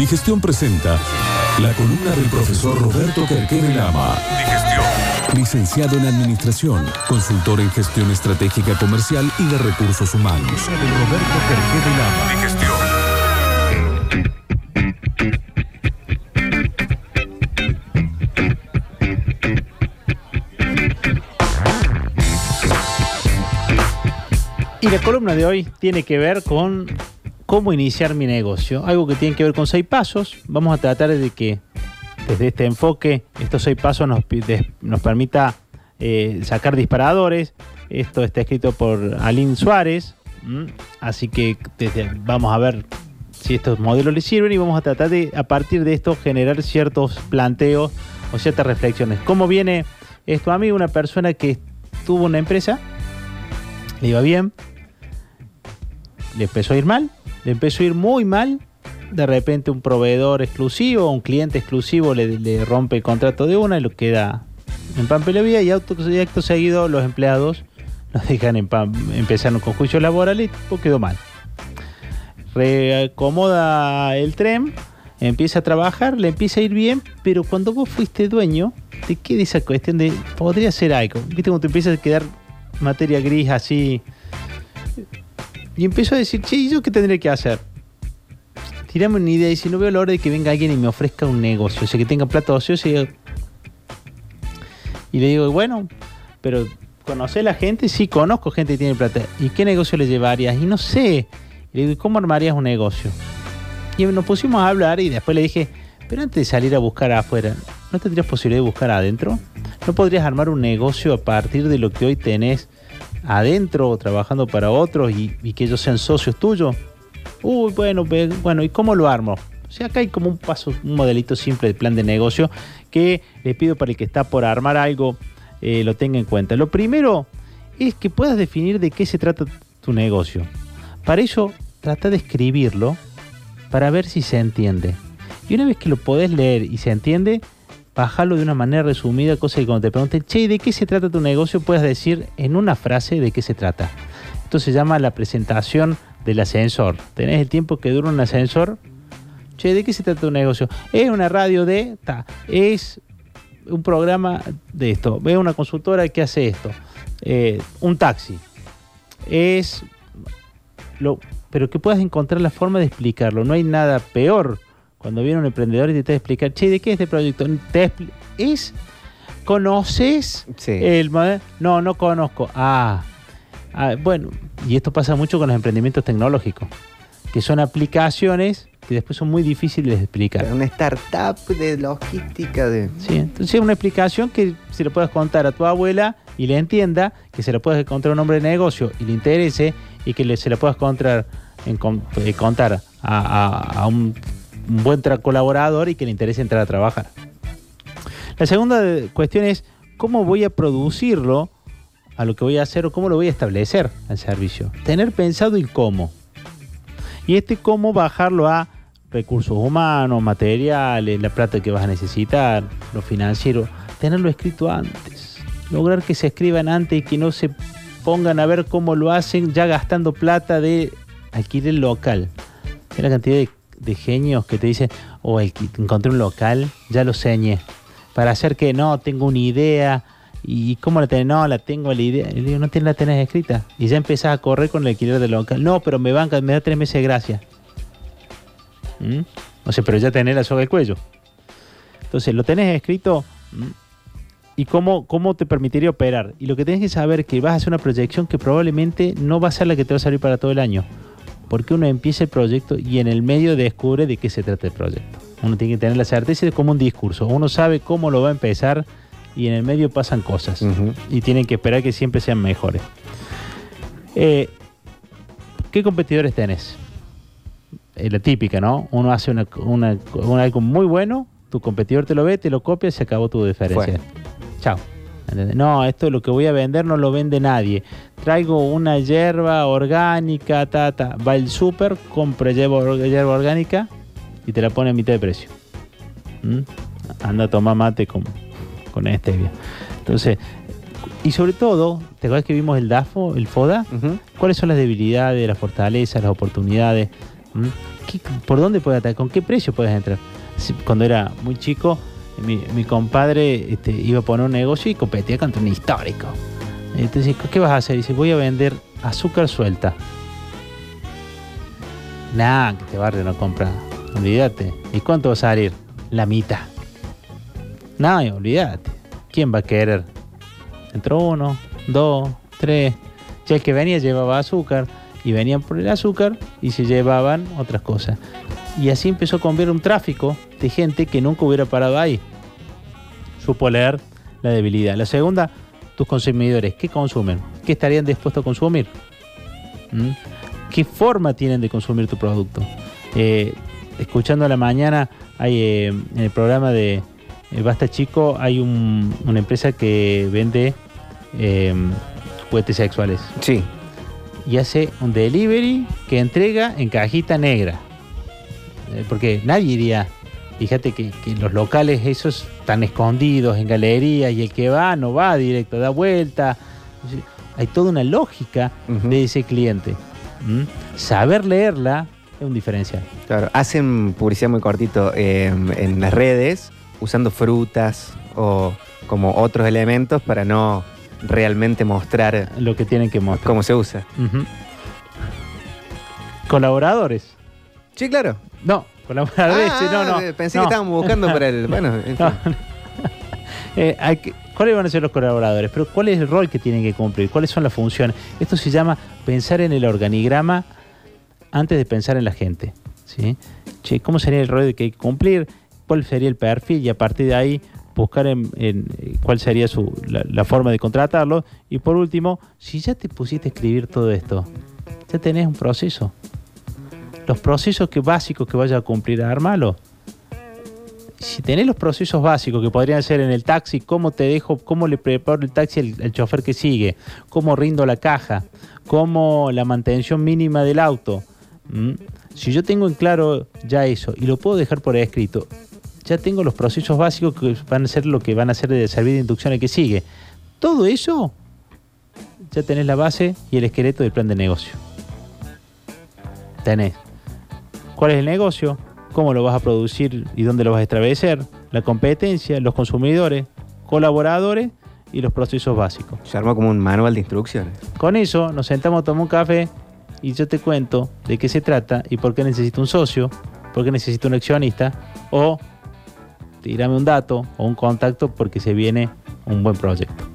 Digestión presenta la columna del profesor Roberto Querquere Lama. Digestión. Licenciado en Administración, consultor en Gestión Estratégica Comercial y de Recursos Humanos. Roberto Querquere Lama. Digestión. Y la columna de hoy tiene que ver con cómo iniciar mi negocio. Algo que tiene que ver con seis pasos. Vamos a tratar de que desde este enfoque estos seis pasos nos, nos permita eh, sacar disparadores. Esto está escrito por Aline Suárez. Así que vamos a ver si estos modelos les sirven y vamos a tratar de, a partir de esto, generar ciertos planteos o ciertas reflexiones. ¿Cómo viene esto a mí? Una persona que tuvo una empresa, le iba bien, le empezó a ir mal, le empezó a ir muy mal. De repente un proveedor exclusivo, un cliente exclusivo le, rompe el contrato de una y lo queda en papelería y auto, y acto seguido los empleados nos dejan en pam- empezaron con juicio laboral y quedó mal. Reacomoda el tren, empieza a trabajar, le empieza a ir bien, pero cuando vos fuiste dueño, te queda esa cuestión de podría ser algo. ¿Viste cómo te empieza a quedar materia gris así? Y empezó a decir, che, ¿y yo qué tendría que hacer? Tirame una idea y si no veo la hora de que venga alguien y me ofrezca un negocio, o sea, que tenga plata ociosa y, y le digo, bueno, pero ¿conoce la gente? Sí, conozco gente que tiene plata. ¿Y qué negocio le llevarías? Y no sé. Y le digo, ¿y cómo armarías un negocio? Y nos pusimos a hablar y después le dije, pero antes de salir a buscar afuera, ¿no tendrías posibilidad de buscar adentro? ¿No podrías armar un negocio a partir de lo que hoy tenés adentro, trabajando para otros y, que ellos sean socios tuyos? Uy, bueno, bueno, ¿y cómo lo armo? O sea, acá hay como un paso, un modelito simple de plan de negocio que le pido para el que está por armar algo eh, lo tenga en cuenta. Lo primero es que puedas definir de qué se trata tu negocio. Para eso, trata de escribirlo para ver si se entiende. Y una vez que lo podés leer y se entiende, bajarlo de una manera resumida, cosa que cuando te pregunten, che, ¿de qué se trata tu negocio? Puedas decir en una frase de qué se trata. Esto se llama la presentación del ascensor. ¿Tenés el tiempo que dura un ascensor? Che, ¿de qué se trata tu negocio? Es una radio de... Ta, es un programa de esto. Ve una consultora que hace esto. Eh, un taxi. Es... Lo, pero que puedas encontrar la forma de explicarlo. No hay nada peor cuando viene un emprendedor y te explicar, che, ¿de qué es este proyecto? Te es... ¿Conoces Sí. el modelo? No, no conozco. Ah, ah, bueno, y esto pasa mucho con los emprendimientos tecnológicos, que son aplicaciones que después son muy difíciles de explicar. Una startup de logística de. Sí, entonces es una explicación que se le puedes contar a tu abuela y le entienda, que se la puedes contar a un hombre de negocio y le interese, y que le- se la puedas contar, en eh, contar a, a- a un, un buen colaborador y que le interese entrar a trabajar. La segunda de- cuestión es cómo voy a producirlo a lo que voy a hacer o cómo lo voy a establecer al servicio. Tener pensado el cómo. Y este cómo bajarlo a recursos humanos, materiales, la plata que vas a necesitar, lo financiero, tenerlo escrito antes. Lograr que se escriban antes y que no se pongan a ver cómo lo hacen ya gastando plata de alquiler local. Una cantidad de, de genios que te dicen, oh, alqui- encontré un local, ya lo señé. Para hacer que no, tengo una idea. ¿Y cómo la tenés? No, la tengo la idea. Le digo, no la tenés escrita. Y ya empezás a correr con el alquiler del local. No, pero me banca, me da tres meses de gracia. ¿Mm? O sea, pero ya tenés la soga del cuello. Entonces, lo tenés escrito ¿m? y cómo, cómo te permitiría operar. Y lo que tenés que saber es que vas a hacer una proyección que probablemente no va a ser la que te va a salir para todo el año. Porque uno empieza el proyecto y en el medio descubre de qué se trata el proyecto. Uno tiene que tener la certeza de como un discurso. Uno sabe cómo lo va a empezar y en el medio pasan cosas. Y tienen que esperar que siempre sean mejores. Eh, ¿Qué competidores tenés? Eh, la típica, ¿no? Uno hace una, una- un algo muy bueno, tu competidor te lo ve, te lo copia y se acabó tu diferencia. Fue. Chao. No, esto es lo que voy a vender no lo vende nadie. Traigo una hierba orgánica, ta, ta. Va el súper, compra hierba, hierba orgánica y te la pone a mitad de precio. ¿Mm? Anda a tomar mate con, con stevia. Entonces, y sobre todo, ¿te acuerdas que vimos el DAFO, el FODA? ¿Cuáles son las debilidades, las fortalezas, las oportunidades? ¿Mm? ¿qué- ¿por dónde puedes atacar? ¿Con qué precio puedes entrar? Si- Cuando era muy chico, mi, compadre este, iba a poner un negocio y competía contra un histórico. Entonces, ¿qué vas a hacer? Dice, voy a vender azúcar suelta. Nah, que te barrio no compra. Olvídate. ¿Y cuánto va a salir? La mitad. No, olvídate. ¿Quién va a querer? Entró uno, dos, tres. Ya el que venía llevaba azúcar y venían por el azúcar y se llevaban otras cosas. Y así empezó a convertir un tráfico de gente que nunca hubiera parado ahí. Supo leer la debilidad. La segunda, tus consumidores, ¿qué consumen? ¿Qué estarían dispuestos a consumir? ¿Mm? ¿Qué forma tienen de consumir tu producto? Eh, escuchando a la mañana, hay eh, en el programa de eh, Basta Chico, hay un- una empresa que vende eh, juguetes sexuales Sí. y hace un delivery que entrega en cajita negra. Eh, porque nadie iría. Fíjate que, que los locales esos están escondidos en galerías y el que va no va directo, da vuelta. Hay toda una lógica de ese cliente. ¿Mm? Saber leerla es un diferencial. Claro, hacen publicidad muy cortito eh, en las redes, usando frutas o como otros elementos para no realmente mostrar Lo que tienen que mostrar. cómo se usa. Colaboradores. Sí, claro. No, colaboradores, sí, no, no. Ah, Pensé no. que estábamos buscando para el. Bueno, en fin. Eh, hay que- ¿Cuáles van a ser los colaboradores? Pero ¿cuál es el rol que tienen que cumplir? ¿Cuáles son las funciones? Esto se llama pensar en el organigrama antes de pensar en la gente. ¿sí? Che, ¿Cómo sería el rol que hay que cumplir? ¿Cuál sería el perfil? Y a partir de ahí buscar en, en, eh, cuál sería su, la, la forma de contratarlo. Y por último, si ya te pusiste a escribir todo esto, ya tenés un proceso. Los procesos básicos que vayas a cumplir, armalo si tenés los procesos básicos que podrían ser en el taxi, cómo te dejo, cómo le preparo el taxi al, chofer que sigue, cómo rindo la caja, cómo la mantención mínima del auto. ¿m? Si yo tengo en claro ya eso y lo puedo dejar por escrito, ya tengo los procesos básicos que van a ser lo que van a ser de servir de inducción al que sigue. Todo eso, ya tenés la base y el esqueleto del plan de negocio. Tenés cuál es el negocio, cómo lo vas a producir y dónde lo vas a establecer, la competencia, los consumidores, colaboradores y los procesos básicos. Se armó como un manual de instrucciones. Con eso nos sentamos a tomar un café y yo te cuento de qué se trata y por qué necesito un socio, por qué necesito un accionista o tirame un dato o un contacto porque se viene un buen proyecto.